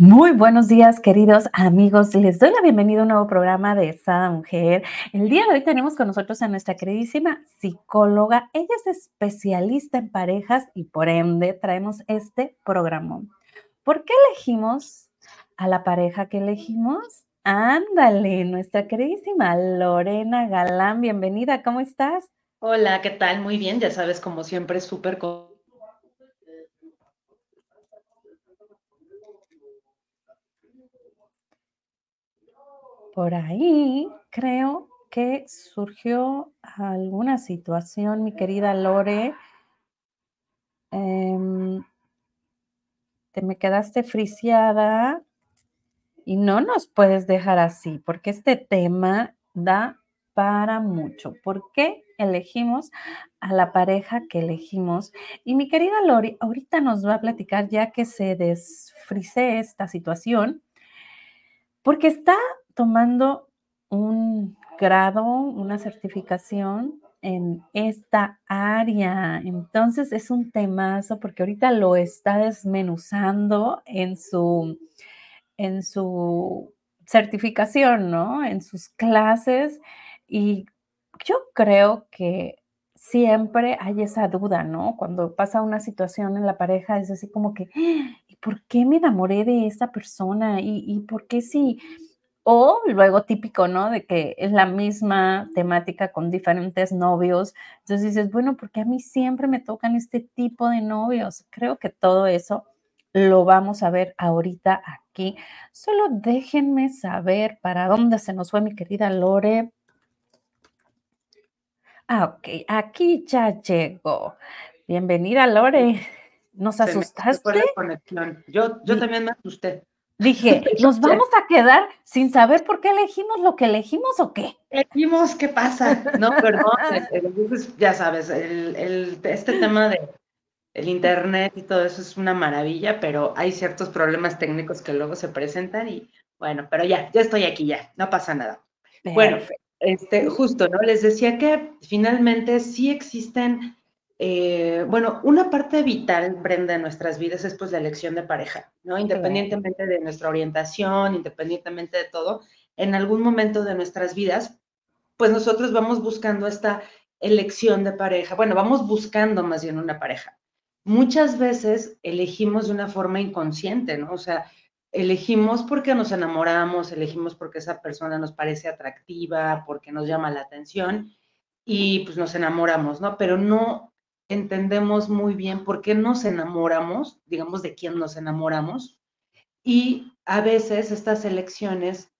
Muy buenos días, queridos amigos. Les doy la bienvenida a un nuevo programa de Sada Mujer. El día de hoy tenemos con nosotros a nuestra queridísima psicóloga. Ella es especialista en parejas y por ende traemos este programa. ¿Por qué elegimos a la pareja que elegimos? Ándale, nuestra queridísima Lorena Galán, bienvenida, ¿cómo estás? Hola, ¿qué tal? Muy bien, ya sabes, como siempre, súper Por ahí creo que surgió alguna situación, mi querida Lore. Em, te me quedaste friciada y no nos puedes dejar así, porque este tema da para mucho. ¿Por qué elegimos a la pareja que elegimos? Y mi querida Lori, ahorita nos va a platicar ya que se desfrice esta situación, porque está tomando un grado, una certificación en esta área. Entonces es un temazo porque ahorita lo está desmenuzando en su, en su certificación, ¿no? En sus clases. Y yo creo que siempre hay esa duda, ¿no? Cuando pasa una situación en la pareja, es así como que, ¿y por qué me enamoré de esa persona? ¿Y, y por qué si o luego típico, ¿no? De que es la misma temática con diferentes novios. Entonces dices, bueno, porque a mí siempre me tocan este tipo de novios. Creo que todo eso lo vamos a ver ahorita aquí. Solo déjenme saber para dónde se nos fue mi querida Lore. Ah, ok, aquí ya llegó. Bienvenida, Lore. ¿Nos asustaste? Yo, yo también me asusté. Dije, ¿nos vamos a quedar sin saber por qué elegimos lo que elegimos o qué? Elegimos, ¿qué pasa? No, perdón, ya sabes, el, este tema de el internet y todo eso es una maravilla, pero hay ciertos problemas técnicos que luego se presentan y bueno, pero ya, ya estoy aquí ya, no pasa nada. Bueno, este, justo, ¿no? Les decía que finalmente sí existen eh, bueno, una parte vital, Brenda, de nuestras vidas es pues la elección de pareja, ¿no? Independientemente de nuestra orientación, independientemente de todo, en algún momento de nuestras vidas, pues nosotros vamos buscando esta elección de pareja, bueno, vamos buscando más bien una pareja. Muchas veces elegimos de una forma inconsciente, ¿no? O sea, elegimos porque nos enamoramos, elegimos porque esa persona nos parece atractiva, porque nos llama la atención y pues nos enamoramos, ¿no? Pero no entendemos muy bien por qué nos enamoramos, digamos, de quién nos enamoramos, y a veces estas elecciones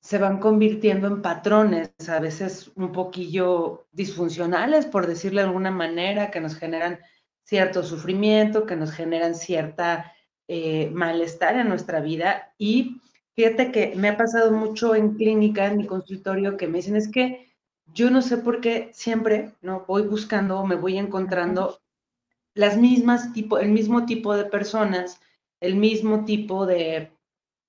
se van convirtiendo en patrones, a veces un poquillo disfuncionales, por decirlo de alguna manera, que nos generan cierto sufrimiento, que nos generan cierta eh, malestar en nuestra vida. Y fíjate que me ha pasado mucho en clínica, en mi consultorio, que me dicen es que yo no sé por qué siempre, ¿no? Voy buscando, me voy encontrando las mismas tipo, el mismo tipo de personas, el mismo tipo de,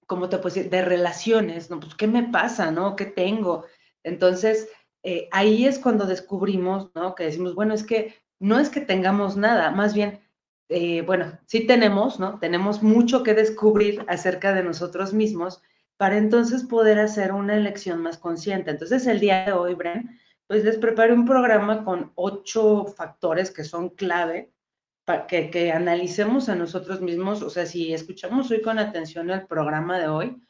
¿cómo te puedo decir? De relaciones, ¿no? Pues, ¿qué me pasa, no? ¿Qué tengo? Entonces, eh, ahí es cuando descubrimos, ¿no? Que decimos, bueno, es que no es que tengamos nada, más bien, eh, bueno, sí tenemos, ¿no? Tenemos mucho que descubrir acerca de nosotros mismos, para entonces poder hacer una elección más consciente. Entonces, el día de hoy, Bren, pues les preparé un programa con ocho factores que son clave para que, analicemos a nosotros mismos. O sea, si escuchamos hoy con atención el programa de hoy,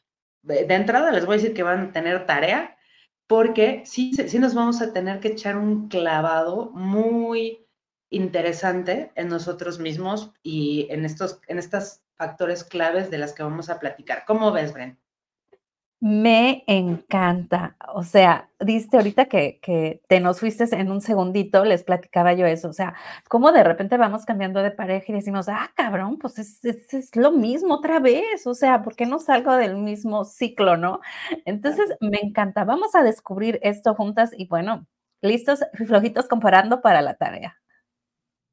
de, entrada les voy a decir que van a tener tarea, porque sí, sí nos vamos a tener que echar un clavado muy interesante en nosotros mismos y en estos en estas factores claves de las que vamos a platicar. ¿Cómo ves, Bren? Me encanta. O sea, diste ahorita que, que, te nos fuiste en un segundito, les platicaba yo eso. O sea, como de repente vamos cambiando de pareja y decimos, ah, cabrón, pues es, es, lo mismo otra vez. O sea, ¿por qué no salgo del mismo ciclo, no? Entonces, me encanta. Vamos a descubrir esto juntas y bueno, listos, flojitos comparando para la tarea.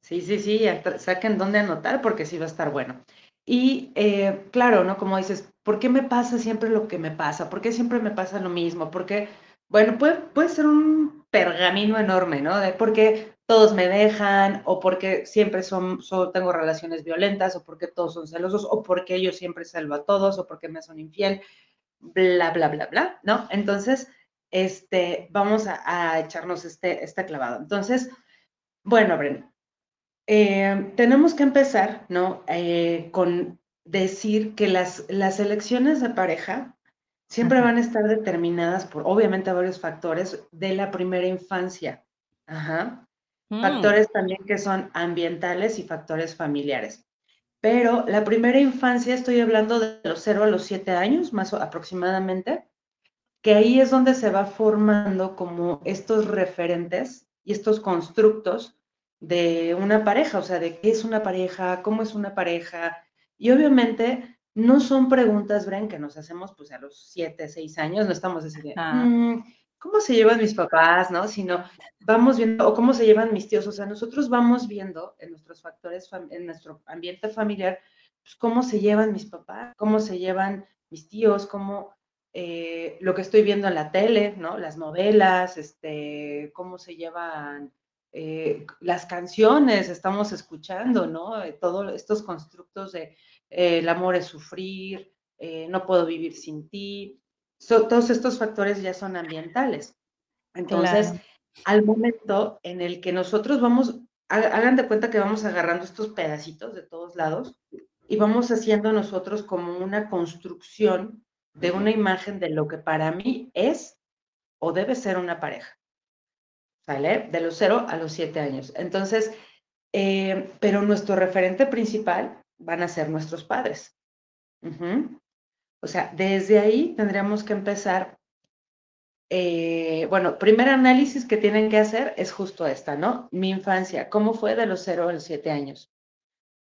Sí, sí, sí, saquen dónde anotar porque sí va a estar bueno. Y eh, claro, ¿no? Como dices, ¿por qué me pasa siempre lo que me pasa? ¿Por qué siempre me pasa lo mismo? Porque, bueno, puede, puede ser un pergamino enorme, ¿no? De, porque todos me dejan, o porque siempre son, tengo relaciones violentas, o porque todos son celosos, o porque yo siempre salvo a todos, o porque me son infiel, bla, bla, bla, bla, ¿no? Entonces, este, vamos a, echarnos este, este clavado. Entonces, bueno, Bren, eh, tenemos que empezar, ¿no? Eh, con decir que las, las elecciones de pareja siempre van a estar determinadas por, obviamente, varios factores de la primera infancia. Ajá. Mm. Factores también que son ambientales y factores familiares. Pero la primera infancia, estoy hablando de los 0 a los 7 años, más aproximadamente, que ahí es donde se va formando como estos referentes y estos constructos de una pareja, o sea, de qué es una pareja, cómo es una pareja. Y obviamente no son preguntas, Bren, que nos hacemos pues a los 7, 6 años, no estamos así ¿cómo se llevan mis papás? ¿No? Sino vamos viendo, o cómo se llevan mis tíos, o sea, nosotros vamos viendo en nuestros factores, en nuestro ambiente familiar, pues, cómo se llevan mis papás, cómo se llevan mis tíos, cómo eh, lo que estoy viendo en la tele, ¿no? Las novelas, este, cómo se llevan eh, las canciones, estamos escuchando, ¿no? Eh, todos estos constructos de el amor es sufrir, no puedo vivir sin ti, todos estos factores ya son ambientales. Entonces, al momento en el que nosotros vamos, hagan de cuenta que vamos agarrando estos pedacitos de todos lados y vamos haciendo nosotros como una construcción de una imagen de lo que para mí es o debe ser una pareja. De los cero a los siete años. Entonces, eh, pero nuestro referente principal van a ser nuestros padres. O sea, desde ahí tendríamos que empezar. Eh, bueno, primer análisis que tienen que hacer es justo esta, ¿no? Mi infancia, ¿cómo fue de los 0 a los 7 años?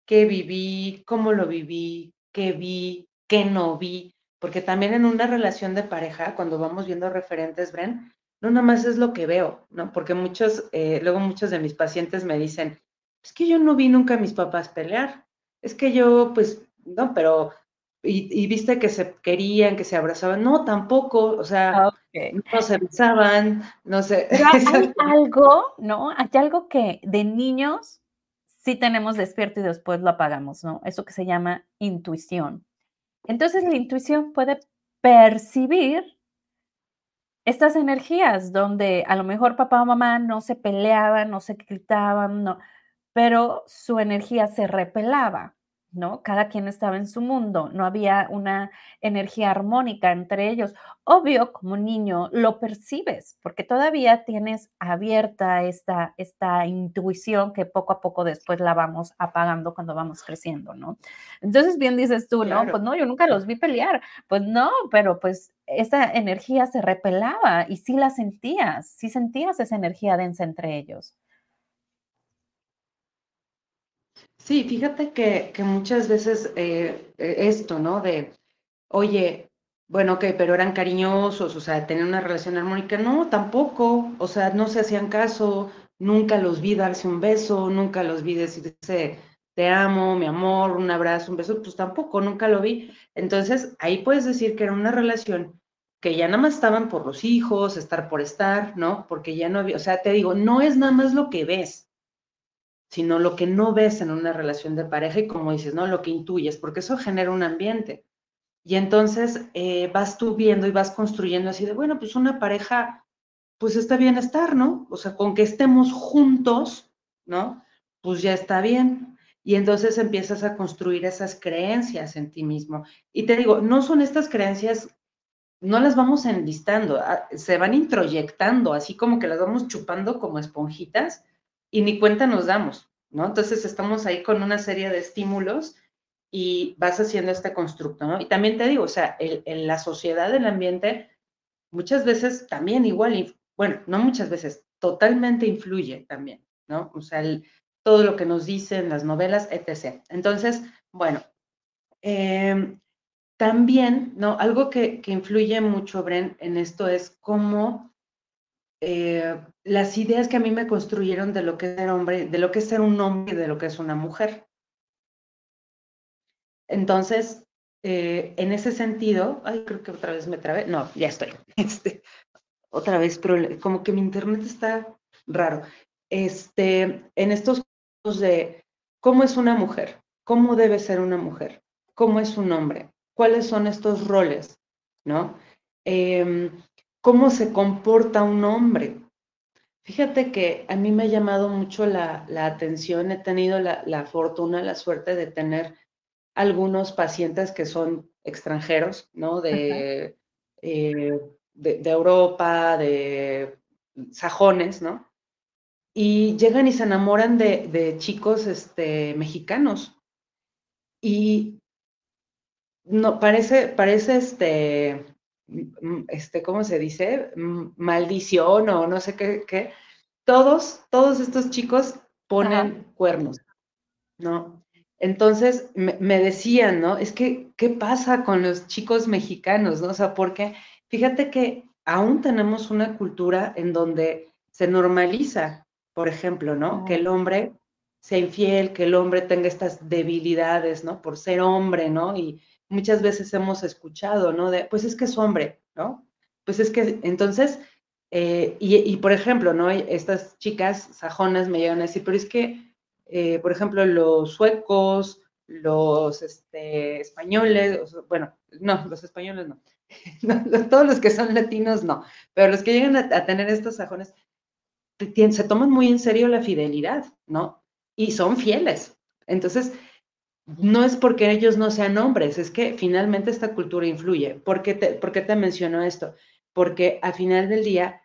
¿Qué viví? ¿Cómo lo viví? ¿Qué vi? ¿Qué no vi? Porque también en una relación de pareja, cuando vamos viendo referentes, Bren, no nada más es lo que veo, ¿no? Porque muchos, eh, luego muchos de mis pacientes me dicen, es que yo no vi nunca a mis papás pelear, es que yo, pues, no, pero y, viste que se querían, que se abrazaban. No, tampoco, o sea, no se besaban, no sé. hay algo, ¿no? Hay algo que de niños sí tenemos despierto y después lo apagamos, ¿no? Eso que se llama intuición. Entonces la intuición puede percibir estas energías donde a lo mejor papá o mamá no se peleaban, no se gritaban, no, pero su energía se repelaba. ¿No? Cada quien estaba en su mundo, no había una energía armónica entre ellos. Obvio, como niño lo percibes, porque todavía tienes abierta esta, esta intuición que poco a poco después la vamos apagando cuando vamos creciendo, ¿no? Entonces, bien dices tú, ¿no? Pues no, yo nunca los vi pelear. Pues no, pero pues esa energía se repelaba y sí la sentías, sí sentías esa energía densa entre ellos. Sí, fíjate que, muchas veces eh, eh, esto, ¿no? De, oye, bueno, ok, pero eran cariñosos, o sea, tener una relación armónica. No, tampoco, o sea, no se hacían caso, nunca los vi darse un beso, nunca los vi decirse, te amo, mi amor, un abrazo, un beso, pues tampoco, nunca lo vi. Entonces, ahí puedes decir que era una relación que ya nada más estaban por los hijos, estar por estar, ¿no? Porque ya no había, o sea, te digo, no es nada más lo que ves, sino lo que no ves en una relación de pareja y como dices, ¿no? Lo que intuyes, porque eso genera un ambiente. Y entonces eh, vas tú viendo y vas construyendo así de, bueno, pues una pareja, pues está bien estar, ¿no? O sea, con que estemos juntos, ¿no? Pues ya está bien. Y entonces empiezas a construir esas creencias en ti mismo. Y te digo, no son estas creencias, no las vamos enlistando, ah, se van introyectando, así como que las vamos chupando como esponjitas y ni cuenta nos damos, ¿no? Entonces estamos ahí con una serie de estímulos y vas haciendo este constructo, ¿no? Y también te digo, o sea, en la sociedad, el ambiente, muchas veces también igual, bueno, no muchas veces, totalmente influye también, ¿no? O sea, todo lo que nos dicen las novelas, etc. Entonces, bueno, em, también, ¿no? Algo que, que, influye mucho, Bren, en esto es cómo eh, las ideas que a mí me construyeron de lo que es ser hombre, de lo que es ser un hombre y de lo que es una mujer. Entonces, eh, en ese sentido, ay, creo que otra vez me trabé, no, ya estoy, este, otra vez, pero como que mi internet está raro. este, en estos de cómo es una mujer, cómo debe ser una mujer, cómo es un hombre, cuáles son estos roles, ¿no? Em, cómo se comporta un hombre. Fíjate que a mí me ha llamado mucho la, atención, he tenido la, fortuna, la suerte de tener algunos pacientes que son extranjeros, ¿no? De, eh, de, de, Europa, de sajones, ¿no? Y llegan y se enamoran de, de chicos este, mexicanos. Y no, parece, parece este, este, ¿cómo se dice? Maldición o no sé qué, qué. Todos, todos estos chicos ponen cuernos, ¿no? Entonces me, decían, ¿no? Es que, ¿qué pasa con los chicos mexicanos, ¿no? O sea, porque fíjate que aún tenemos una cultura en donde se normaliza, por ejemplo, ¿no? Que el hombre sea infiel, que el hombre tenga estas debilidades, ¿no? Por ser hombre, ¿no? Y, muchas veces hemos escuchado, ¿no? De, pues es que es hombre, ¿no? Pues es que, entonces, eh, y, por ejemplo, ¿no? Estas chicas sajonas me llegan a decir, pero es que, eh, por ejemplo, los suecos, los este, españoles, bueno, no, los españoles no. todos los que son latinos no, pero los que llegan a, tener estos sajones se toman muy en serio la fidelidad, ¿no? Y son fieles. Entonces, no es porque ellos no sean hombres, es que finalmente esta cultura influye. ¿Por qué te, te menciono esto? Porque al final del día,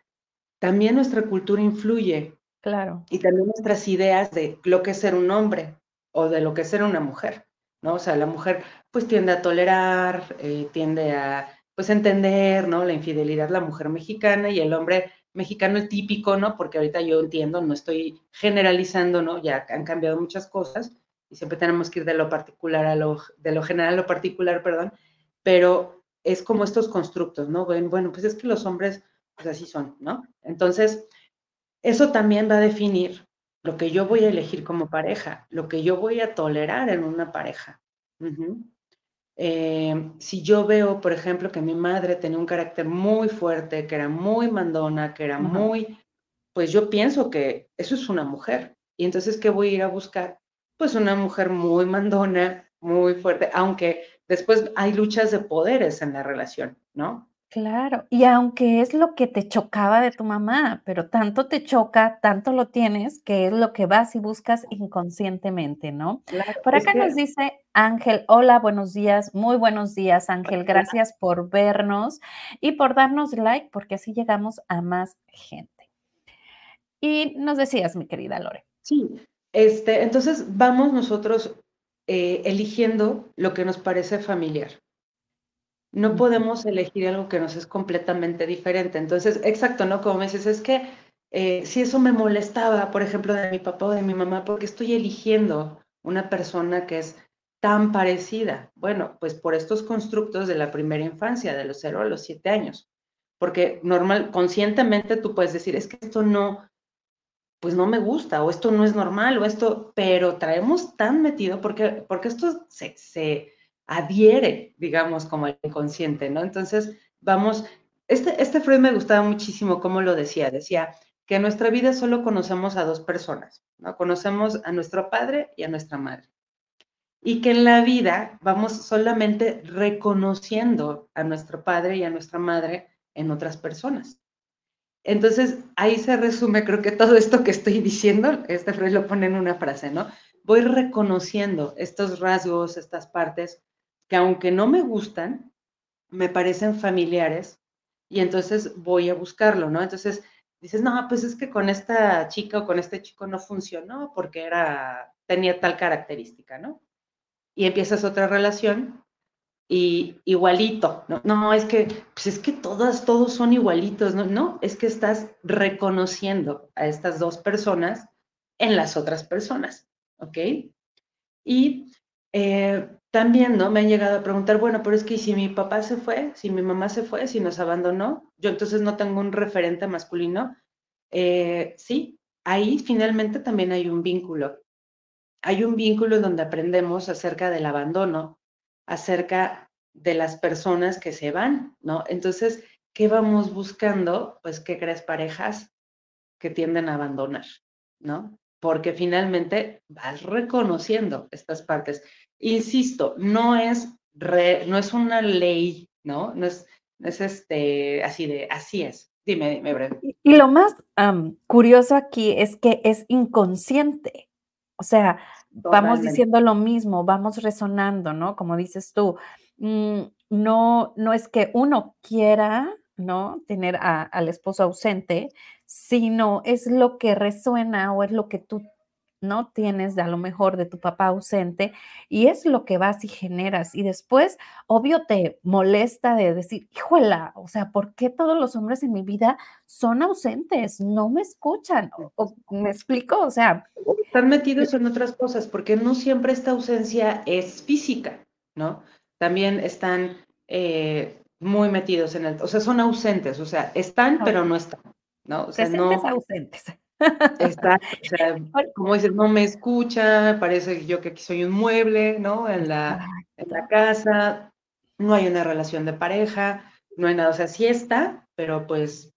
también nuestra cultura influye. Claro. Y también nuestras ideas de lo que es ser un hombre o de lo que es ser una mujer, ¿no? O sea, la mujer pues tiende a tolerar, eh, tiende a pues entender, ¿no? La infidelidad, la mujer mexicana y el hombre mexicano el típico, ¿no? Porque ahorita yo entiendo, no estoy generalizando, ¿no? Ya han cambiado muchas cosas, y siempre tenemos que ir de lo particular a lo, de lo general a lo particular, perdón, pero es como estos constructos, ¿no? Bueno, pues es que los hombres, pues así son, ¿no? Entonces, eso también va a definir lo que yo voy a elegir como pareja, lo que yo voy a tolerar en una pareja. Eh, si yo veo, por ejemplo, que mi madre tenía un carácter muy fuerte, que era muy mandona, que era muy, pues yo pienso que eso es una mujer. Y entonces, ¿qué voy a ir a buscar? Pues una mujer muy mandona, muy fuerte, aunque después hay luchas de poderes en la relación, ¿no? Claro, y aunque es lo que te chocaba de tu mamá, pero tanto te choca, tanto lo tienes, que es lo que vas y buscas inconscientemente, ¿no? por acá nos dice Ángel, hola, buenos días, muy buenos días Ángel, gracias por vernos y por darnos like, porque así llegamos a más gente. Y nos decías, mi querida Lore. Sí, este, entonces vamos nosotros eh, eligiendo lo que nos parece familiar. No podemos elegir algo que nos es completamente diferente. Entonces, exacto, ¿no? Como me dices, es que eh, si eso me molestaba, por ejemplo, de mi papá o de mi mamá, porque estoy eligiendo una persona que es tan parecida. Bueno, pues por estos constructos de la primera infancia, de los 0 a los 7 años. Porque normal, conscientemente tú puedes decir, es que esto no, pues no me gusta o esto no es normal o esto, pero traemos tan metido porque, porque esto se, se adhiere, digamos, como el inconsciente, ¿no? Entonces, vamos, este, este Freud me gustaba muchísimo cómo lo decía, decía que en nuestra vida solo conocemos a dos personas, ¿no? Conocemos a nuestro padre y a nuestra madre. Y que en la vida vamos solamente reconociendo a nuestro padre y a nuestra madre en otras personas. Entonces, ahí se resume, creo que todo esto que estoy diciendo, este Freud lo pone en una frase, ¿no? Voy reconociendo estos rasgos, estas partes, que aunque no me gustan, me parecen familiares y entonces voy a buscarlo, ¿no? Entonces dices, no, pues es que con esta chica o con este chico no funcionó porque era, tenía tal característica, ¿no? Y empiezas otra relación y igualito, ¿no? No, es que, pues es que todas, todos son igualitos, ¿no? No, es que estás reconociendo a estas dos personas en las otras personas, ¿ok? Y eh, también, ¿no? Me han llegado a preguntar, bueno, pero es que si mi papá se fue, si mi mamá se fue, si nos abandonó, yo entonces no tengo un referente masculino. Eh, sí, ahí finalmente también hay un vínculo. Hay un vínculo donde aprendemos acerca del abandono, acerca de las personas que se van, ¿no? Entonces, ¿qué vamos buscando? Pues, ¿qué crees? Parejas que tienden a abandonar, ¿no? Porque finalmente vas reconociendo estas partes. Insisto, no es, no es una ley, ¿no? No es, es este, así de, así es. Dime, dime. Y, lo más curioso aquí es que es inconsciente. O sea, vamos diciendo lo mismo, vamos resonando, ¿no? Como dices tú, mm, no, no es que uno quiera, ¿no? Tener al esposo ausente, sino es lo que resuena o es lo que tú no tienes de a lo mejor de tu papá ausente y es lo que vas y generas y después obvio te molesta de decir, híjola, o sea, ¿por qué todos los hombres en mi vida son ausentes? No me escuchan, o, me explico, o sea, están metidos en otras cosas porque no siempre esta ausencia es física, ¿no? También están eh, muy metidos en el, o sea, son ausentes, o sea, están pero no están, ¿no? O sea, no ausentes. Está, o sea, como dices, no me escucha, parece yo que aquí soy un mueble, ¿no? En la, en la casa, no hay una relación de pareja, no hay nada, o sea, sí está, pero pues,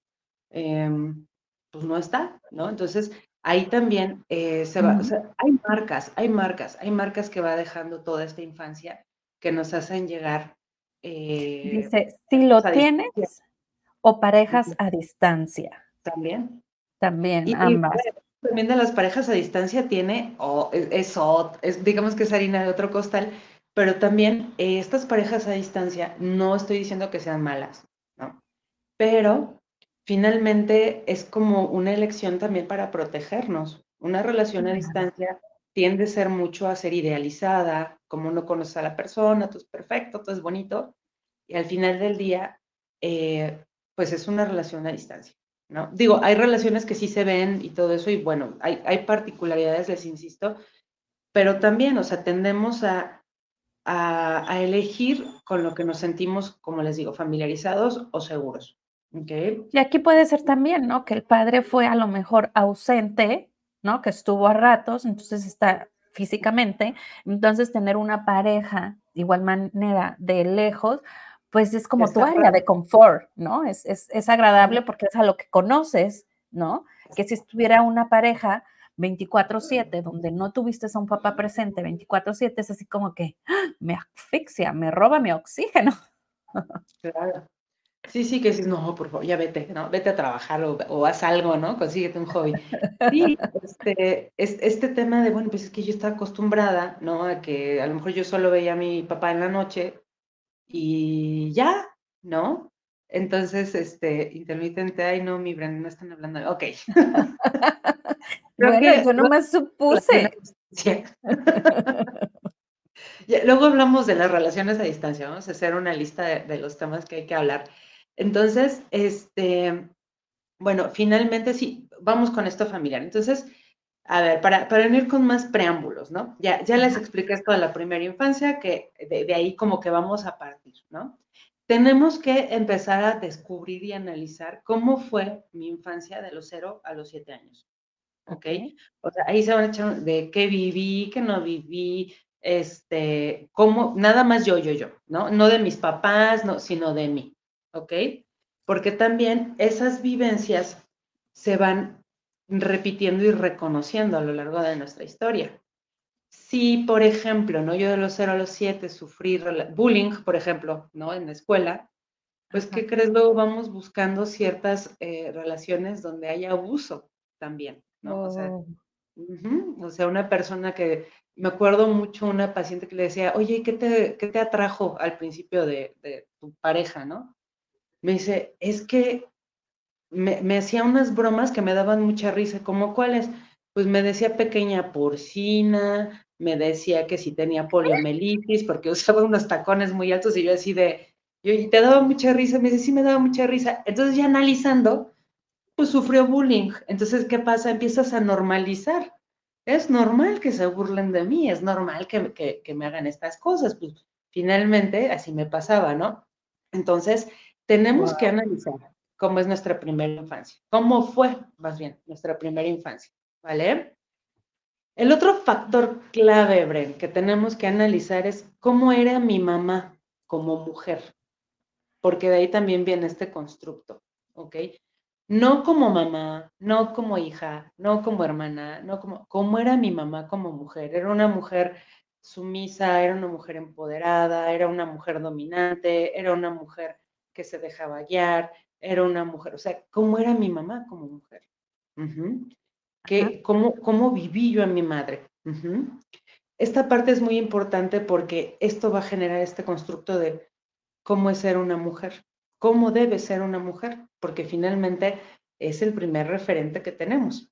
em, pues no está, ¿no? Entonces, ahí también eh, se va, o sea, hay marcas, hay marcas, hay marcas que va dejando toda esta infancia que nos hacen llegar. Eh, Dice, si lo tienes o parejas a distancia. También. También, ambas. también de las parejas a distancia tiene, o es, es, digamos que es harina de otro costal, pero también eh, estas parejas a distancia, no estoy diciendo que sean malas, ¿no? Pero finalmente es como una elección también para protegernos. Una relación a distancia tiende a ser mucho a ser idealizada, como no conoces a la persona, todo es perfecto, todo es bonito, y al final del día, eh, pues es una relación a distancia. ¿No? Digo, hay relaciones que sí se ven y todo eso, y bueno, hay, hay particularidades, les insisto, pero también, o sea, tendemos a, a, elegir con lo que nos sentimos, como les digo, familiarizados o seguros. ¿okay? Y aquí puede ser también, ¿no? Que el padre fue a lo mejor ausente, ¿no? Que estuvo a ratos, entonces está físicamente, entonces tener una pareja de igual manera de lejos, pues es como tu área de confort, ¿no? Es, es, agradable porque es a lo que conoces, ¿no? Que si estuviera una pareja 24/7 donde no tuviste a un papá presente 24/7, es así como que ¡ah! me asfixia, me roba mi oxígeno. Claro. Sí, sí, que dices, no, por favor, ya vete, ¿no? Vete a trabajar o, haz algo, ¿no? Consíguete un hobby. Sí, este, este tema de, bueno, pues es que yo estaba acostumbrada, ¿no? A que a lo mejor yo solo veía a mi papá en la noche y ya, ¿no? Entonces, este, intermitente, ay, no, mi Brenda, no están hablando, ok. bueno, yo no me supuse. Luego hablamos de las relaciones a distancia, vamos a hacer una lista de, los temas que hay que hablar. Entonces, este, bueno, finalmente sí, vamos con esto familiar. Entonces, a ver, para, para venir con más preámbulos, ¿no? Ya, ya les expliqué esto de la primera infancia, que de, ahí como que vamos a partir, ¿no? Tenemos que empezar a descubrir y analizar cómo fue mi infancia de los 0 a los 7 años. ¿Ok? O sea, ahí se van a echar de qué viví, qué no viví, este, cómo, nada más yo, yo, yo, ¿no? No de mis papás, no, sino de mí. ¿Ok? Porque también esas vivencias se van repitiendo y reconociendo a lo largo de nuestra historia. Si, por ejemplo, ¿no? yo de los 0 a los 7 sufrí bullying, por ejemplo, ¿no? en la escuela, pues, ¿qué crees? Luego vamos buscando ciertas eh, relaciones donde hay abuso también, ¿no? O, sea, oh. o, sea, una persona que, me acuerdo mucho una paciente que le decía, oye, ¿qué te, qué te atrajo al principio de, de tu pareja, no? Me dice, es que me, hacía unas bromas que me daban mucha risa, como cuáles, pues me decía pequeña porcina, me decía que si tenía poliomielitis, porque usaba unos tacones muy altos y yo así de, y te daba mucha risa, me dice, sí me daba mucha risa. Entonces ya analizando, pues sufrió bullying. Entonces, ¿qué pasa? Empiezas a normalizar. Es normal que se burlen de mí, es normal que, que, que me hagan estas cosas. Pues finalmente así me pasaba, ¿no? Entonces, tenemos que analizar cómo es nuestra primera infancia, cómo fue más bien nuestra primera infancia, ¿vale? El otro factor clave, Bren, que tenemos que analizar es cómo era mi mamá como mujer, porque de ahí también viene este constructo, ¿ok? no como mamá, no como hija, no como hermana, no como, como era mi mamá como mujer. Era una mujer sumisa, era una mujer empoderada, era una mujer dominante, era una mujer que se dejaba guiar, era una mujer, o sea, ¿cómo era mi mamá como mujer? cómo, cómo, viví yo a mi madre? Esta parte es muy importante porque esto va a generar este constructo de cómo es ser una mujer, cómo debe ser una mujer, porque finalmente es el primer referente que tenemos.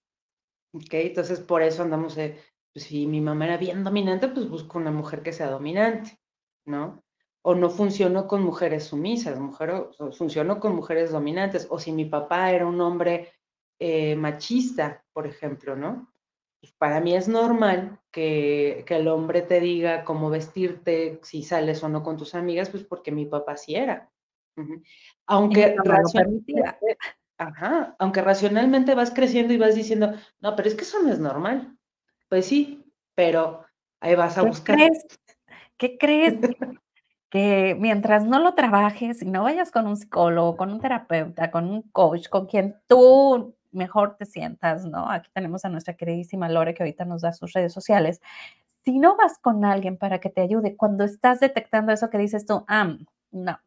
¿Ok? Entonces, por eso andamos de, pues, si mi mamá era bien dominante, pues busco una mujer que sea dominante, ¿no? O no funciono con mujeres sumisas, mujer, funciono con mujeres dominantes. O si mi papá era un hombre eh, machista, por ejemplo, ¿no? Pues, para mí es normal que, que, el hombre te diga cómo vestirte, si sales o no con tus amigas, pues porque mi papá sí era. Aunque racionalmente, ajá, aunque racionalmente vas creciendo y vas diciendo, no, pero es que eso no es normal. Pues sí, pero ahí vas a buscar. ¿Qué crees? que mientras no lo trabajes y no vayas con un psicólogo, con un terapeuta, con un coach, con quien tú mejor te sientas, ¿no? Aquí tenemos a nuestra queridísima Lore que ahorita nos da sus redes sociales. Si no vas con alguien para que te ayude, cuando estás detectando eso que dices tú, ah, no,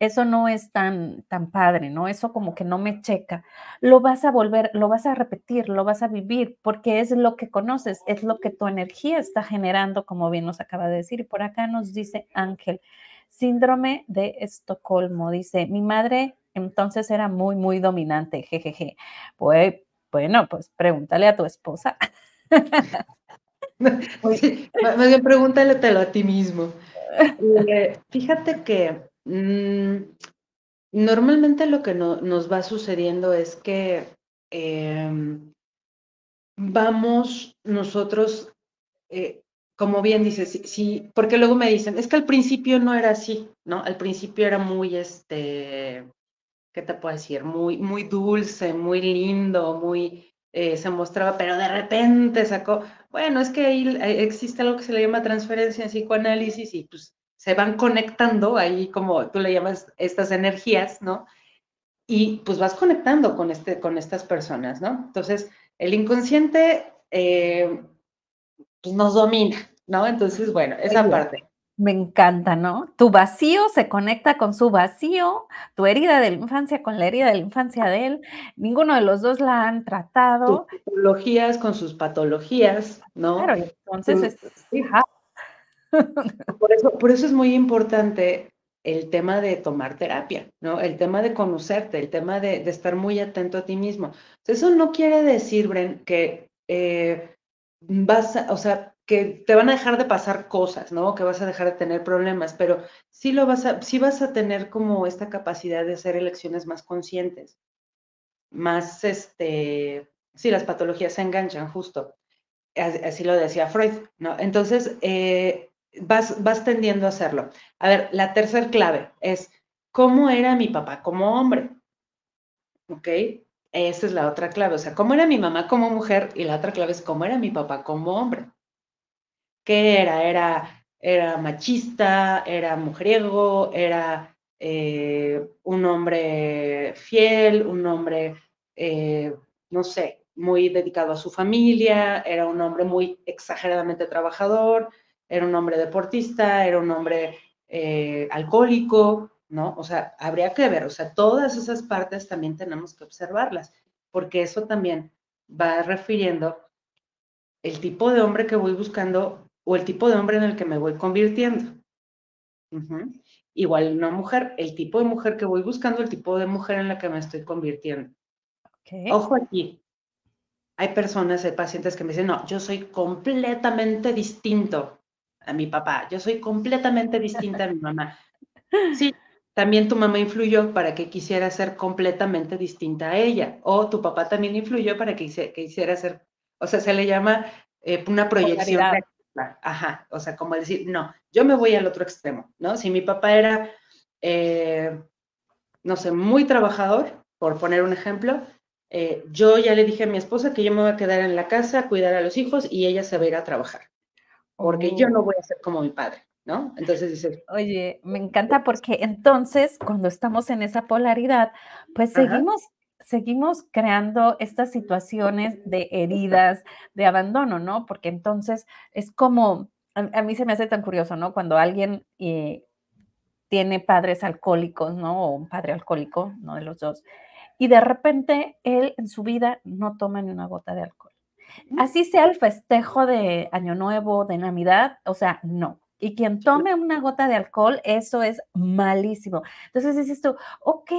eso no es tan, tan padre, ¿no? Eso como que no me checa. Lo vas a volver, lo vas a repetir, lo vas a vivir, porque es lo que conoces, es lo que tu energía está generando, como bien nos acaba de decir. Y por acá nos dice Ángel, síndrome de Estocolmo. Dice, mi madre entonces era muy, muy dominante, jejeje. Pues, bueno, pues pregúntale a tu esposa. Sí, más bien pregúntale a ti mismo. Eh, fíjate que Mm, normalmente lo que nos va sucediendo es que em, vamos nosotros, eh, como bien dices, sí, porque luego me dicen, es que al principio no era así, ¿no? Al principio era muy, este, ¿qué te puedo decir? Muy, muy dulce, muy lindo, muy, eh, se mostraba, pero de repente sacó, bueno, es que ahí existe algo que se le llama transferencia en psicoanálisis y pues se van conectando ahí, como tú le llamas, estas energías, ¿no? Y pues vas conectando con, este, con estas personas, ¿no? Entonces, el inconsciente eh, pues nos domina, ¿no? Entonces, bueno, esa parte. Me encanta, ¿no? Tu vacío se conecta con su vacío, tu herida de la infancia con la herida de la infancia de él. Ninguno de los dos la han tratado. Sus patologías con sus patologías, ¿no? Claro, entonces, por, eso, por eso es muy importante el tema de tomar terapia, ¿no? El tema de conocerte, el tema de, estar muy atento a ti mismo. Eso no quiere decir, Bren, que eh, vas a, o sea, que te van a dejar de pasar cosas, ¿no? Que vas a dejar de tener problemas, pero sí lo vas a, sí vas a tener como esta capacidad de hacer elecciones más conscientes, más, este, sí, las patologías se enganchan, justo. Así lo decía Freud, ¿no? Entonces, eh, vas, vas tendiendo a hacerlo. A ver, la tercera clave es, ¿cómo era mi papá como hombre? ¿Ok? Esa es la otra clave. O sea, ¿cómo era mi mamá como mujer? Y la otra clave es, ¿cómo era mi papá como hombre? ¿Qué era? Era, era machista, era mujeriego, era eh, un hombre fiel, un hombre, eh, no sé, muy dedicado a su familia, era un hombre muy exageradamente trabajador, era un hombre deportista, era un hombre eh, alcohólico, ¿no? O sea, habría que ver, o sea, todas esas partes también tenemos que observarlas, porque eso también va refiriendo el tipo de hombre que voy buscando o el tipo de hombre en el que me voy convirtiendo. Igual una mujer, el tipo de mujer que voy buscando, el tipo de mujer en la que me estoy convirtiendo. Ojo aquí. Hay personas, hay pacientes que me dicen, no, yo soy completamente distinto a mi papá. Yo soy completamente distinta a mi mamá. Sí, también tu mamá influyó para que quisiera ser completamente distinta a ella. O tu papá también influyó para que, quisiera ser, o sea, se le llama eh, una proyección. Ajá, o sea, como decir, no, yo me voy al otro extremo, ¿no? Si mi papá era, eh, no sé, muy trabajador, por poner un ejemplo, eh, yo ya le dije a mi esposa que yo me voy a quedar en la casa, a cuidar a los hijos y ella se va a ir a trabajar porque yo no oh. voy a ser como mi padre, ¿no? Entonces dice... Oye, me encanta porque entonces cuando estamos en esa polaridad, pues seguimos seguimos creando estas situaciones de heridas, de abandono, ¿no? Porque entonces es como, a, mí se me hace tan curioso, ¿no? Cuando alguien eh, tiene padres alcohólicos, ¿no? O un padre alcohólico, no de los dos, y de repente él en su vida no toma ni una gota de alcohol. Así sea el festejo de Año Nuevo, de Navidad, o sea, no. Y quien tome una gota de alcohol, eso es malísimo. Entonces dices tú, ok,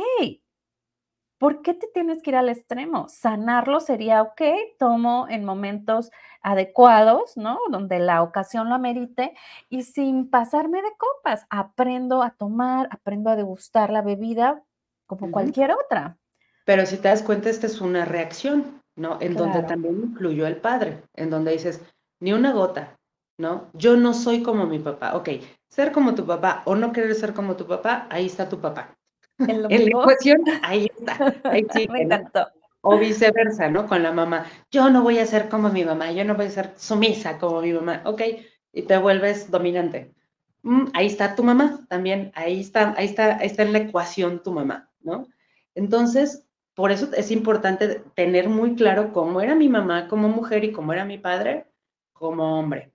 ¿por qué te tienes que ir al extremo? Sanarlo sería, ok, tomo en momentos adecuados, ¿no? Donde la ocasión lo amerite y sin pasarme de copas, aprendo a tomar, aprendo a degustar la bebida como cualquier otra. Pero si te das cuenta, esta es una reacción, ¿no? En donde también incluyó el padre, en donde dices, ni una gota, ¿no? Yo no soy como mi papá. Ok, ser como tu papá o no querer ser como tu papá, ahí está tu papá. En, la ecuación, ahí está. Ahí sí, O viceversa, ¿no? Con la mamá. Yo no voy a ser como mi mamá, yo no voy a ser sumisa como mi mamá. Ok, y te vuelves dominante. Mm, ahí está tu mamá también, ahí está, ahí está, ahí está en la ecuación tu mamá, ¿no? Entonces, por eso es importante tener muy claro cómo era mi mamá como mujer y cómo era mi padre como hombre.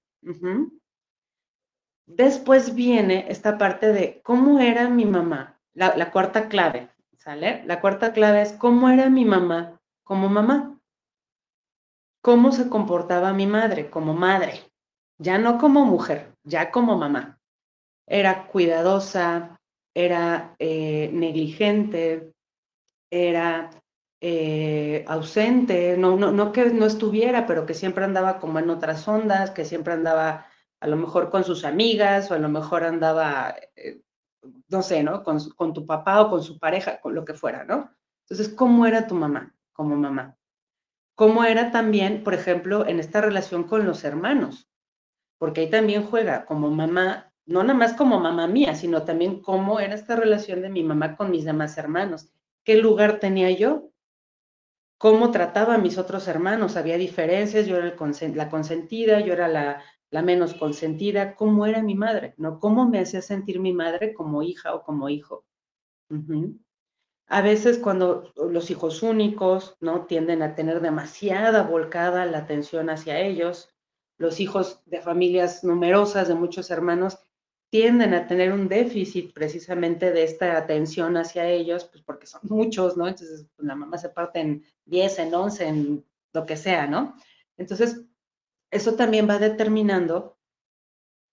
Después viene esta parte de cómo era mi mamá, la, cuarta clave, ¿sale? La cuarta clave es cómo era mi mamá como mamá. Cómo se comportaba mi madre como madre, ya no como mujer, ya como mamá. Era cuidadosa, era eh, negligente, era eh, ausente, no, no, no que no estuviera, pero que siempre andaba como en otras ondas, que siempre andaba a lo mejor con sus amigas o a lo mejor andaba, eh, no sé, ¿no? Con, con, tu papá o con su pareja, con lo que fuera, ¿no? Entonces, ¿cómo era tu mamá como mamá? ¿Cómo era también, por ejemplo, en esta relación con los hermanos? Porque ahí también juega como mamá, no nada más como mamá mía, sino también cómo era esta relación de mi mamá con mis demás hermanos qué lugar tenía yo, cómo trataba a mis otros hermanos, había diferencias, yo era la consentida, yo era la, menos consentida, cómo era mi madre, ¿no? Cómo me hacía sentir mi madre como hija o como hijo. A veces cuando los hijos únicos, ¿no? Tienden a tener demasiada volcada la atención hacia ellos, los hijos de familias numerosas, de muchos hermanos, tienden a tener un déficit precisamente de esta atención hacia ellos, pues porque son muchos, ¿no? Entonces, pues, la mamá se parte en 10, en 11, en lo que sea, ¿no? Entonces, eso también va determinando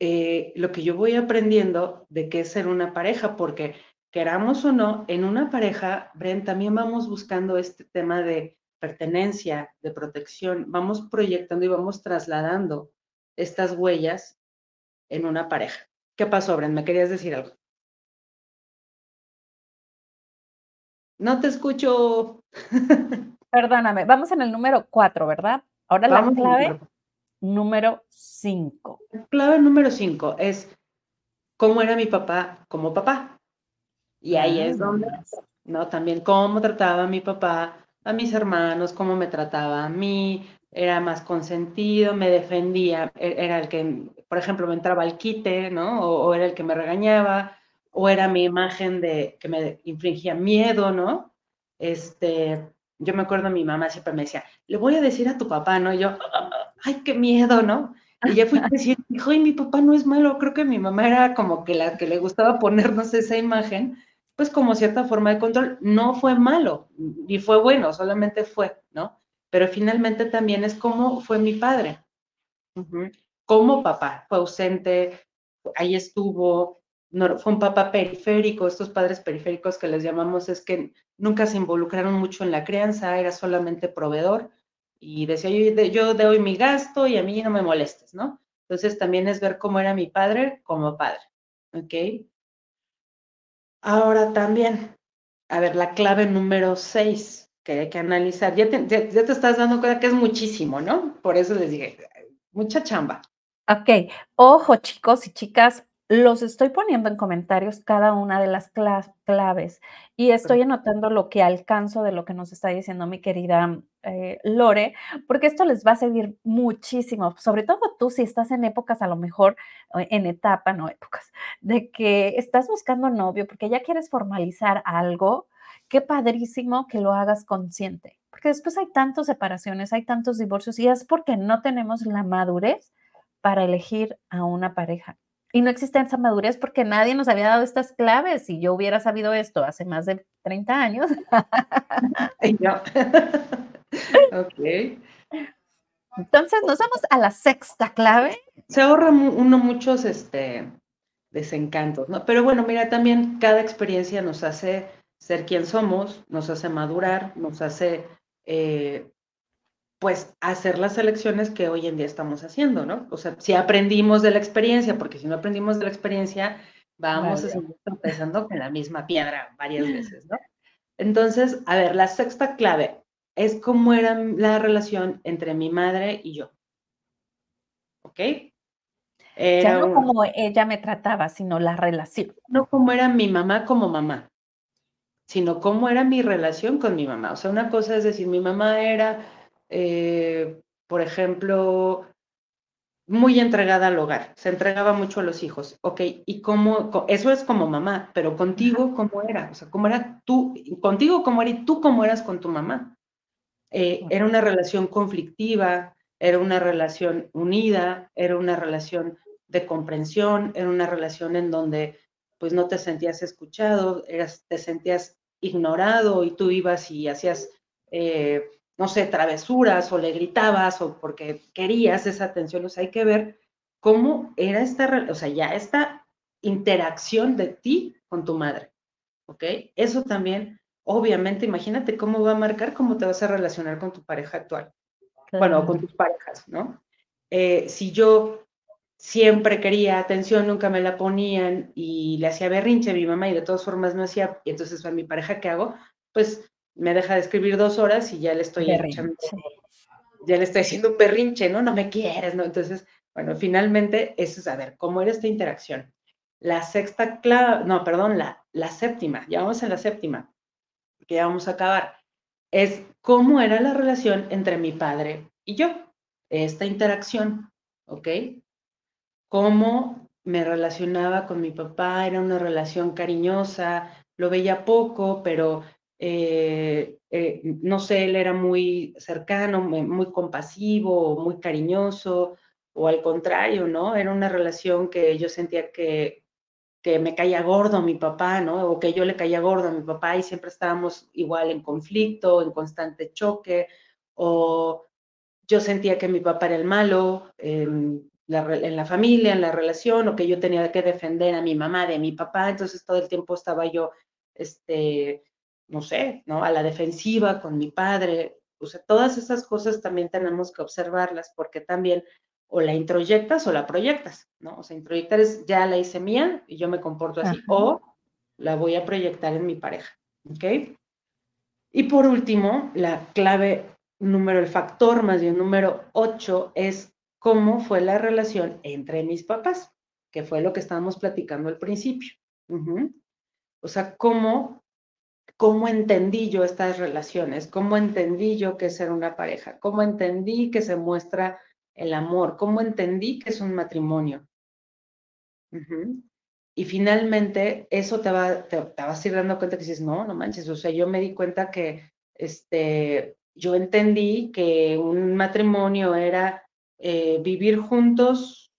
eh, lo que yo voy aprendiendo de qué es ser una pareja, porque queramos o no, en una pareja, Bren, también vamos buscando este tema de pertenencia, de protección, vamos proyectando y vamos trasladando estas huellas en una pareja. ¿Qué pasó, Bren? ¿Me querías decir algo? No te escucho. Perdóname, vamos en el número cuatro, ¿verdad? Ahora la clave número cinco. La clave número cinco es cómo era mi papá como papá. Y ahí es donde, ah. ¿no? También cómo trataba a mi papá, a mis hermanos, cómo me trataba a mí, era más consentido, me defendía, e-, era el que, por ejemplo, me entraba al quite, ¿no? O, era el que me regañaba, o era mi imagen de que me infringía miedo, ¿no? Este, yo me acuerdo, mi mamá siempre me decía, le voy a decir a tu papá, ¿no? Y yo, ay, qué miedo, ¿no? Y ya fui decir, hijo, y mi papá no es malo, creo que mi mamá era como que la que le gustaba ponernos esa imagen, pues como cierta forma de control, no fue malo, ni fue bueno, solamente fue, ¿no? pero finalmente también es como fue mi padre. Como papá, fue ausente, ahí estuvo, fue un papá periférico, estos padres periféricos que les llamamos es que nunca se involucraron mucho en la crianza, era solamente proveedor y decía yo, yo doy mi gasto y a mí no me molestes, ¿no? Entonces también es ver cómo era mi padre como padre, ¿ok? Ahora también, a ver, la clave número seis, que hay que analizar. Ya, te estás dando cuenta que es muchísimo, ¿no? Por eso les dije, mucha chamba. Ok, ojo chicos y chicas, los estoy poniendo en comentarios cada una de las claves y estoy anotando lo que alcanzo de lo que nos está diciendo mi querida eh, Lore, porque esto les va a servir muchísimo, sobre todo tú si estás en épocas a lo mejor, eh, en etapa, no épocas, de que estás buscando novio porque ya quieres formalizar algo qué padrísimo que lo hagas consciente, porque después hay tantas separaciones, hay tantos divorcios y es porque no tenemos la madurez para elegir a una pareja. Y no existe esa madurez porque nadie nos había dado estas claves. Si yo hubiera sabido esto hace más de 30 años. ok. Entonces, nos vamos a la sexta clave. Se ahorra uno muchos este, desencantos, ¿no? Pero bueno, mira, también cada experiencia nos hace ser quien somos, nos hace madurar, nos hace, eh, pues, hacer las elecciones que hoy en día estamos haciendo, ¿no? O sea, si aprendimos de la experiencia, porque si no aprendimos de la experiencia, vamos a seguir empezando con la misma piedra varias veces, ¿no? Entonces, a ver, la sexta clave, es cómo era la relación entre mi madre y yo. ¿Ok? ya no como ella me trataba, sino la relación. No como era mi mamá como mamá, sino cómo era mi relación con mi mamá. O sea, una cosa es decir, mi mamá era, eh, por ejemplo, muy entregada al hogar, se entregaba mucho a los hijos, ok, y cómo, eso es como mamá, pero contigo, ¿cómo era? O sea, ¿cómo era tú, contigo, cómo era y tú, cómo eras con tu mamá? Eh, era una relación conflictiva, era una relación unida, era una relación de comprensión, era una relación en donde pues no te sentías escuchado, eras, te sentías ignorado y tú ibas y hacías, eh, no sé, travesuras o le gritabas o porque querías esa atención. O sea, hay que ver cómo era esta, o sea, ya esta interacción de ti con tu madre, ¿ok? Eso también obviamente imagínate cómo va a marcar cómo te vas a relacionar con tu pareja actual. Bueno, con tus parejas, ¿no? Eh, si yo siempre quería atención, nunca me la ponían y le hacía berrinche a mi mamá y de todas formas no hacía, y entonces a mi pareja, ¿qué hago? Pues me deja de escribir dos horas y ya le estoy ya le estoy haciendo un berrinche, ¿no? No me quieres, ¿no? Entonces, bueno, finalmente eso es, a ver, ¿cómo era esta interacción? La sexta clave, no, perdón, la, la séptima, ya vamos a la séptima que ya vamos a acabar, es cómo era la relación entre mi padre y yo, esta interacción, ¿ok? Cómo me relacionaba con mi papá, era una relación cariñosa, lo veía poco, pero eh, eh, no sé, él era muy cercano, muy compasivo, muy cariñoso, o al contrario, ¿no? Era una relación que yo sentía que, que me caía gordo mi papá, ¿no? O que yo le caía gordo a mi papá y siempre estábamos igual en conflicto, en constante choque, o yo sentía que mi papá era el malo en la, en la familia, en la relación, o que yo tenía que defender a mi mamá de mi papá, entonces todo el tiempo estaba yo, este, no sé, ¿no? A la defensiva con mi padre. O sea, todas esas cosas también tenemos que observarlas porque también o la introyectas o la proyectas, ¿no? O sea, introyectar es ya la hice mía y yo me comporto así, o la voy a proyectar en mi pareja, ¿ok? Y por último, la clave número, el factor más bien número 8 es cómo fue la relación entre mis papás, que fue lo que estábamos platicando al principio. O sea, cómo, cómo entendí yo estas relaciones, cómo entendí yo que es ser una pareja, cómo entendí que se muestra el amor, cómo entendí que es un matrimonio. Y finalmente eso te va, te, vas a ir dando cuenta que dices, no, no manches, o sea, yo me di cuenta que este, yo entendí que un matrimonio era eh, vivir juntos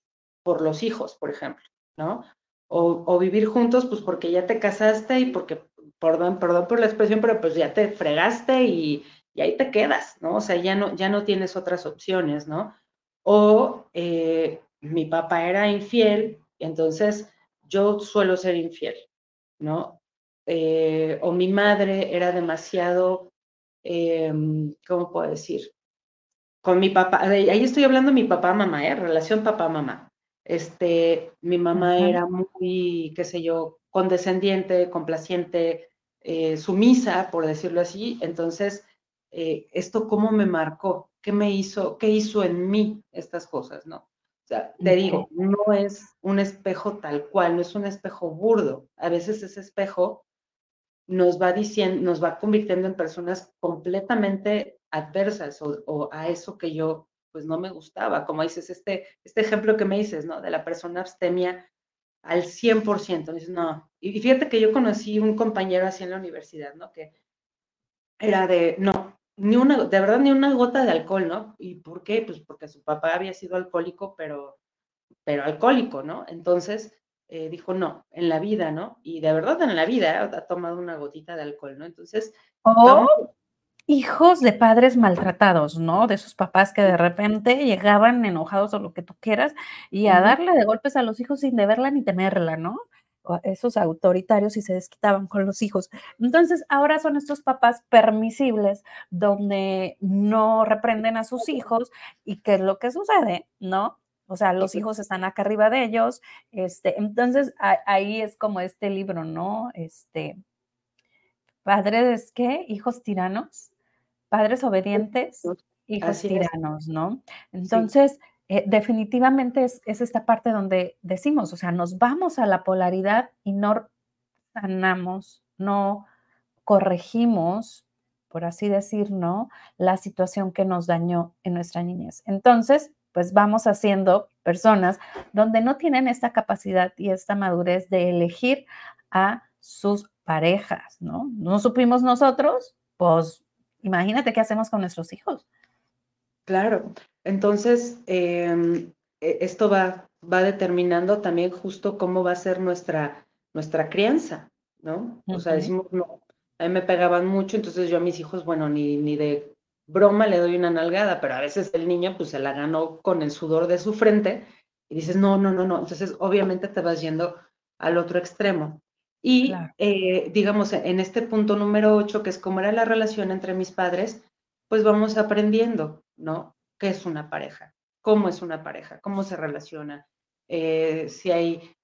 por los hijos, por ejemplo, ¿no? O, vivir juntos, pues porque ya te casaste y porque, perdón, perdón por la expresión, pero pues ya te fregaste y, y ahí te quedas, ¿no? O sea, ya no, ya no tienes otras opciones, ¿no? o eh, mi papá era infiel, entonces yo suelo ser infiel, ¿no? Eh, o mi madre era demasiado, em, ¿cómo puedo decir? Con mi papá, ahí estoy hablando de mi papá-mamá, ¿eh? Relación papá-mamá. Este, mi mamá era muy, qué sé yo, condescendiente, complaciente, eh, sumisa, por decirlo así. Entonces, ¿esto cómo me marcó? qué me hizo, qué hizo en mí estas cosas, ¿no? O sea, te digo, no es un espejo tal cual, no es un espejo burdo. A veces ese espejo nos va diciendo, nos va convirtiendo en personas completamente adversas o, a eso que yo pues no me gustaba. Como dices, este, este ejemplo que me dices, ¿no? De la persona abstemia, al 100%. Dices, no. Y fíjate que yo conocí un compañero así en la universidad, ¿no? Que era de, no, ni una, de verdad, ni una gota de alcohol, ¿no? ¿Y por qué? Pues porque su papá había sido alcohólico, pero, pero alcohólico, ¿no? Entonces eh, dijo, no, en la vida, ¿no? Y de verdad en la vida ha tomado una gotita de alcohol, ¿no? Entonces... Oh, hijos de padres maltratados, ¿no? De esos papás que de repente llegaban enojados o lo que tú quieras y a darle de golpes a los hijos sin deberla ni temerla, ¿no? esos autoritarios y se desquitaban con los hijos. Entonces, ahora son estos papás permisibles donde no reprenden a sus hijos y qué es lo que sucede, ¿no? O sea, los hijos están acá arriba de ellos. Este, entonces, ahí es como este libro, ¿no? Este, padres, ¿qué? Hijos tiranos, padres obedientes, hijos tiranos, ¿no? Entonces, eh, definitivamente es, esta parte donde decimos, o sea, nos vamos a la polaridad y no sanamos, no corregimos, por así decir, ¿no? La situación que nos dañó en nuestra niñez. Entonces, pues vamos haciendo personas donde no tienen esta capacidad y esta madurez de elegir a sus parejas, ¿no? No supimos nosotros, pues imagínate qué hacemos con nuestros hijos. Claro, entonces em, e, esto va, va determinando también justo cómo va a ser nuestra, nuestra crianza, ¿no? O sea, decimos, no, a mí me pegaban mucho, entonces yo a mis hijos, bueno, ni, ni de broma le doy una nalgada, pero a veces el niño pues se la ganó con el sudor de su frente y dices, no, no, no, no. Entonces, obviamente te vas yendo al otro extremo. Y eh, digamos, en este punto número 8, que es cómo era la relación entre mis padres, pues vamos aprendiendo, ¿no? ¿Qué es una pareja? ¿Cómo es una pareja? ¿Cómo se relaciona? Eh, si, hay,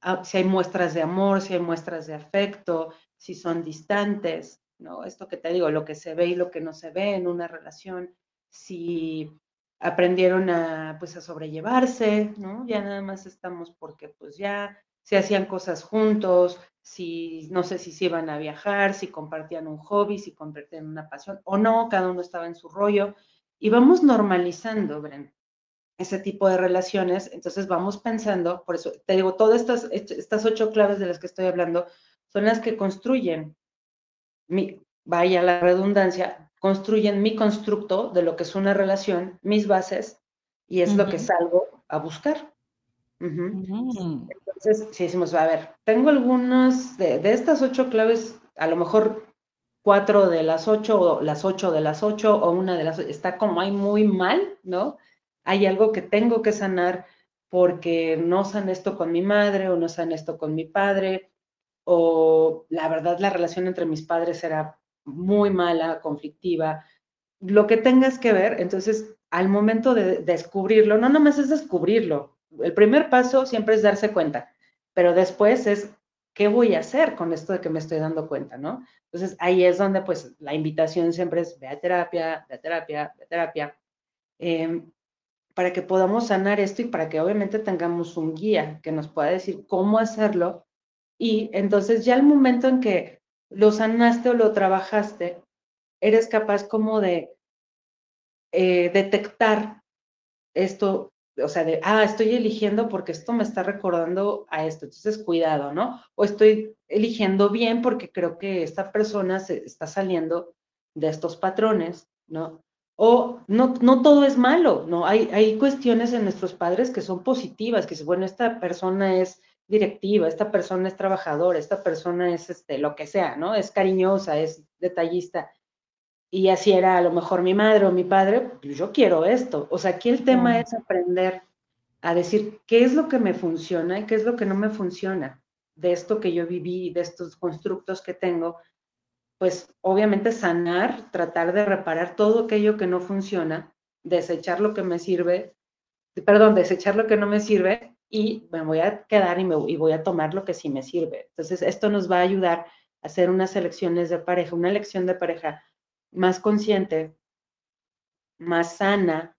ah, si hay muestras de amor, si hay muestras de afecto, si son distantes, ¿no? Esto que te digo, lo que se ve y lo que no se ve en una relación, si aprendieron a, pues, a sobrellevarse, ¿no? Ya nada más estamos porque, pues, ya se hacían cosas juntos, si, no sé si se iban a viajar, si compartían un hobby, si compartían una pasión o no, cada uno estaba en su rollo. Y vamos normalizando, Bren, ese tipo de relaciones. Entonces vamos pensando, por eso te digo, todas estas, estas ocho claves de las que estoy hablando son las que construyen, mi, vaya la redundancia, construyen mi constructo de lo que es una relación, mis bases, y es lo que salgo a buscar. Entonces, si decimos, a ver, tengo algunas de, estas ocho claves, a lo mejor cuatro de las ocho, o las ocho de las ocho, o una de las está como ahí muy mal, ¿no? Hay algo que tengo que sanar porque no san esto con mi madre o no san esto con mi padre, o la verdad la relación entre mis padres era muy mala, conflictiva, lo que tengas que ver, entonces al momento de descubrirlo, no nomás es descubrirlo, el primer paso siempre es darse cuenta, pero después es, ¿qué voy a hacer con esto de que me estoy dando cuenta, no? Entonces ahí es donde pues la invitación siempre es, ve a terapia, ve a terapia, ve a terapia, em, para que podamos sanar esto y para que obviamente tengamos un guía que nos pueda decir cómo hacerlo. Y entonces ya el momento en que lo sanaste o lo trabajaste, eres capaz como de eh, detectar esto o sea, de, ah, estoy eligiendo porque esto me está recordando a esto, entonces cuidado, ¿no? O estoy eligiendo bien porque creo que esta persona se está saliendo de estos patrones, ¿no? O no, no todo es malo, ¿no? Hay, hay cuestiones en nuestros padres que son positivas, que bueno, esta persona es directiva, esta persona es trabajadora, esta persona es este, lo que sea, ¿no? Es cariñosa, es detallista y así era a lo mejor mi madre o mi padre, pues yo quiero esto. O sea, aquí el tema es aprender a decir qué es lo que me funciona y qué es lo que no me funciona de esto que yo viví, de estos constructos que tengo. Pues obviamente sanar, tratar de reparar todo aquello que no funciona, desechar lo que me sirve, perdón, desechar lo que no me sirve y me voy a quedar y, me, y voy a tomar lo que sí me sirve. Entonces, esto nos va a ayudar a hacer unas elecciones de pareja, una elección de pareja más consciente, más sana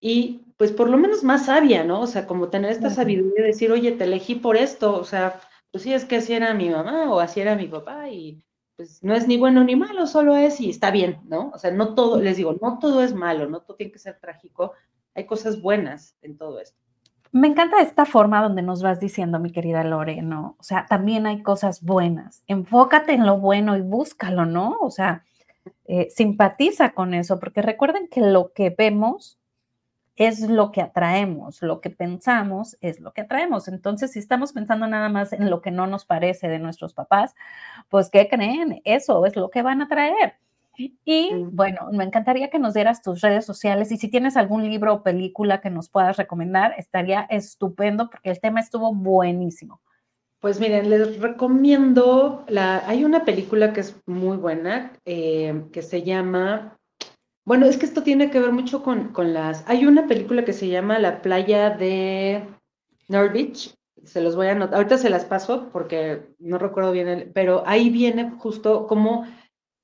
y pues por lo menos más sabia, ¿no? O sea, como tener esta sabiduría de decir, oye, te elegí por esto, o sea, pues sí es que así era mi mamá o así era mi papá y pues no es ni bueno ni malo, solo es y está bien, ¿no? O sea, no todo, les digo, no todo es malo, no todo tiene que ser trágico, hay cosas buenas en todo esto. Me encanta esta forma donde nos vas diciendo, mi querida Lore, ¿no? O sea, también hay cosas buenas. Enfócate en lo bueno y búscalo, ¿no? O sea, eh, simpatiza con eso, porque recuerden que lo que vemos es lo que atraemos, lo que pensamos es lo que atraemos. Entonces, si estamos pensando nada más en lo que no nos parece de nuestros papás, pues, ¿qué creen? Eso es lo que van a traer. Y bueno, me encantaría que nos dieras tus redes sociales y si tienes algún libro o película que nos puedas recomendar, estaría estupendo porque el tema estuvo buenísimo. Pues miren, les recomiendo, la, hay una película que es muy buena, eh, que se llama, bueno, es que esto tiene que ver mucho con, con, las, hay una película que se llama La playa de North Beach, se los voy a anotar, ahorita se las paso porque no recuerdo bien, el, pero ahí viene justo como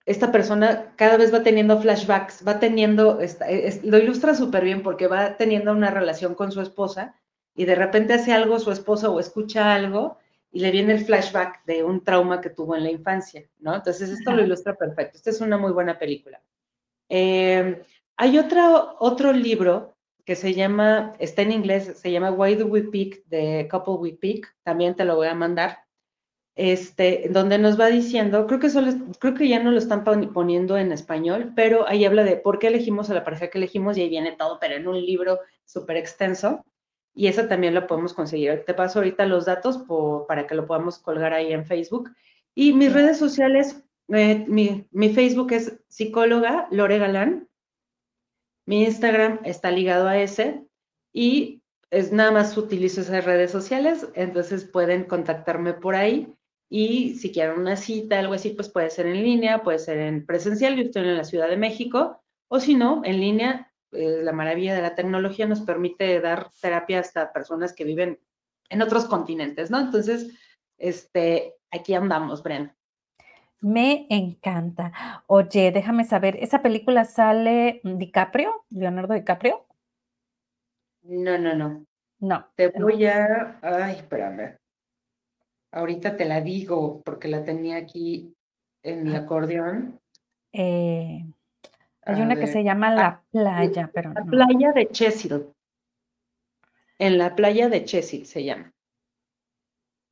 esta persona cada vez va teniendo flashbacks, va teniendo, lo ilustra súper bien porque va teniendo una relación con su esposa y de repente hace algo su esposa o escucha algo y le viene el flashback de un trauma que tuvo en la infancia, ¿no? Entonces esto lo ilustra perfecto. Esta es una muy buena película. Eh, hay otro, otro libro que se llama, está en inglés, se llama Why Do We Pick, The Couple We Pick, también te lo voy a mandar este, donde nos va diciendo, creo que, solo, creo que ya no lo están poniendo en español, pero ahí habla de por qué elegimos a la pareja que elegimos y ahí viene todo, pero en un libro súper extenso. Y eso también lo podemos conseguir. Te paso ahorita los datos para que lo podamos colgar ahí en Facebook. Y mis redes sociales, eh, mi, mi, Facebook es psicóloga Lore Galán. Mi Instagram está ligado a ese. Y es nada más utilizo esas redes sociales, entonces pueden contactarme por ahí. Y si quieren una cita, algo así, pues puede ser en línea, puede ser en presencial, yo estoy en la Ciudad de México, o si no, en línea, eh, la maravilla de la tecnología nos permite dar terapia hasta personas que viven en otros continentes, ¿no? Entonces, este, aquí andamos, Bren. Me encanta. Oye, déjame saber, ¿esa película sale DiCaprio, Leonardo DiCaprio? No, no, no. No. Te voy a. Ay, espérame. Ahorita te la digo porque la tenía aquí en el acordeón. Eh, hay una que se llama La ah, Playa, pero La Playa de Chesil. En la Playa de Chesil se llama.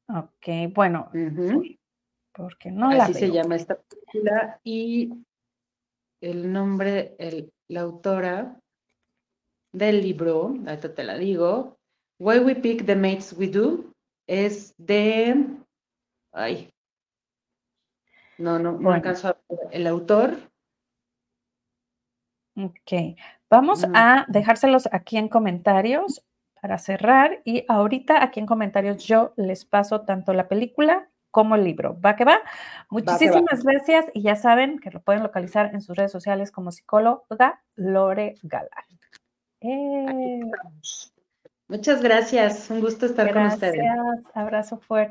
Ok, bueno. Porque no Así se llama esta película y el nombre, el, la autora del libro, ahorita te la digo, Why We Pick the Mates We Do, es de. Ay. No, no, no alcanzo a el autor. Ok. Vamos a dejárselos aquí en comentarios para cerrar. Y ahorita aquí en comentarios yo les paso tanto la película como el libro. ¿Va que va? Muchísimas gracias. Y ya saben que lo pueden localizar en sus redes sociales como psicóloga Lore Galán. Eh. Muchas gracias, un gusto estar con ustedes. Gracias, abrazo fuerte.